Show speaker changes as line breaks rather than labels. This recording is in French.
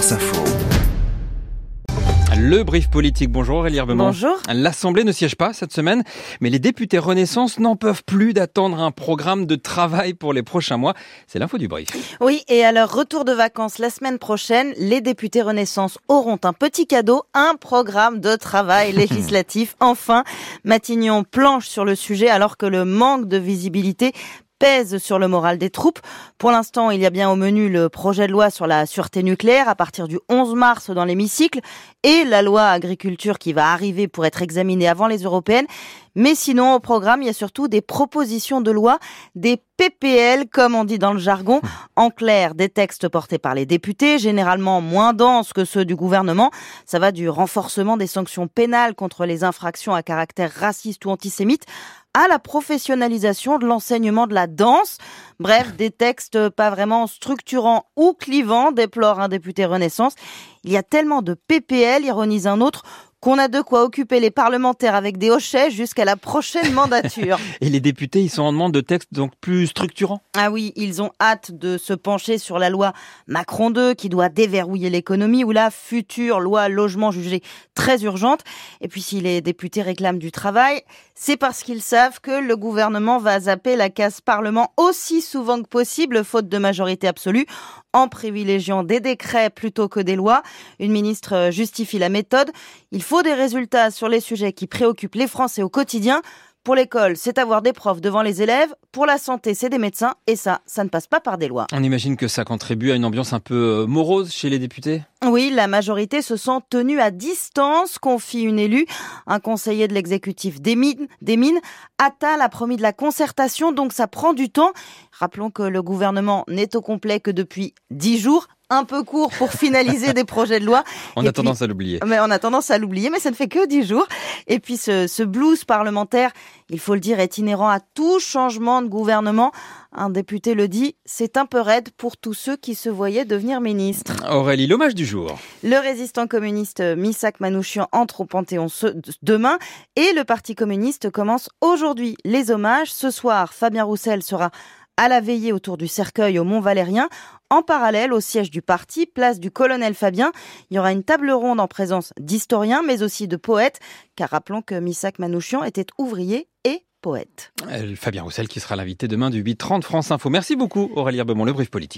France Info.
Le brief politique. Bonjour Aurélie Herbemont.
Bonjour.
L'Assemblée ne siège pas cette semaine, mais les députés Renaissance n'en peuvent plus d'attendre un programme de travail pour les prochains mois. C'est l'info du brief.
Oui, et à leur retour de vacances la semaine prochaine, les députés Renaissance auront un petit cadeau, un programme de travail législatif. Enfin, Matignon planche sur le sujet alors que le manque de visibilité pèse sur le moral des troupes. Pour l'instant, il y a bien au menu le projet de loi sur la sûreté nucléaire à partir du 11 mars dans l'hémicycle et la loi agriculture qui va arriver pour être examinée avant les européennes. Mais sinon, au programme, il y a surtout des propositions de loi, des PPL, comme on dit dans le jargon. En clair, des textes portés par les députés, généralement moins denses que ceux du gouvernement. Ça va du renforcement des sanctions pénales contre les infractions à caractère raciste ou antisémite à la professionnalisation de l'enseignement de la danse. Bref, des textes pas vraiment structurants ou clivants, déplore un député Renaissance. Il y a tellement de PPL, ironise un autre, qu'on a de quoi occuper les parlementaires avec des hochets jusqu'à la prochaine mandature.
Et les députés, ils sont en demande de textes donc plus structurants
Ah oui, ils ont hâte de se pencher sur la loi Macron 2 qui doit déverrouiller l'économie ou la future loi logement jugée très urgente. Et puis si les députés réclament du travail, c'est parce qu'ils savent que le gouvernement va zapper la case Parlement aussi souvent que possible, faute de majorité absolue, en privilégiant des décrets plutôt que des lois. Une ministre justifie la méthode. Il faut des résultats sur les sujets qui préoccupent les Français au quotidien. Pour l'école, c'est avoir des profs devant les élèves. Pour la santé, c'est des médecins. Et ça, ça ne passe pas par des lois.
On imagine que ça contribue à une ambiance un peu euh, morose chez les députés?
Oui, la majorité se sent tenue à distance, confie une élue. Un conseiller de l'exécutif des mines, des mines, Attal a promis de la concertation, donc ça prend du temps. Rappelons que le gouvernement n'est au complet que depuis dix jours un peu court pour finaliser des projets de loi.
On a tendance à l'oublier.
Mais on a tendance à l'oublier, mais ça ne fait que dix jours. Et puis ce, ce blues parlementaire, il faut le dire, est inhérent à tout changement de gouvernement. Un député le dit, c'est un peu raide pour tous ceux qui se voyaient devenir ministres.
Aurélie, l'hommage du jour.
Le résistant communiste Misak Manouchian entre au Panthéon ce, demain et le Parti communiste commence aujourd'hui les hommages. Ce soir, Fabien Roussel sera à la veillée autour du cercueil au Mont Valérien. En parallèle, au siège du parti, place du colonel Fabien, il y aura une table ronde en présence d'historiens, mais aussi de poètes, car rappelons que Missak Manouchian était ouvrier et poète.
Fabien Roussel qui sera l'invité demain du 8h30 France Info. Merci beaucoup Aurélie Herbemont, le brief politique.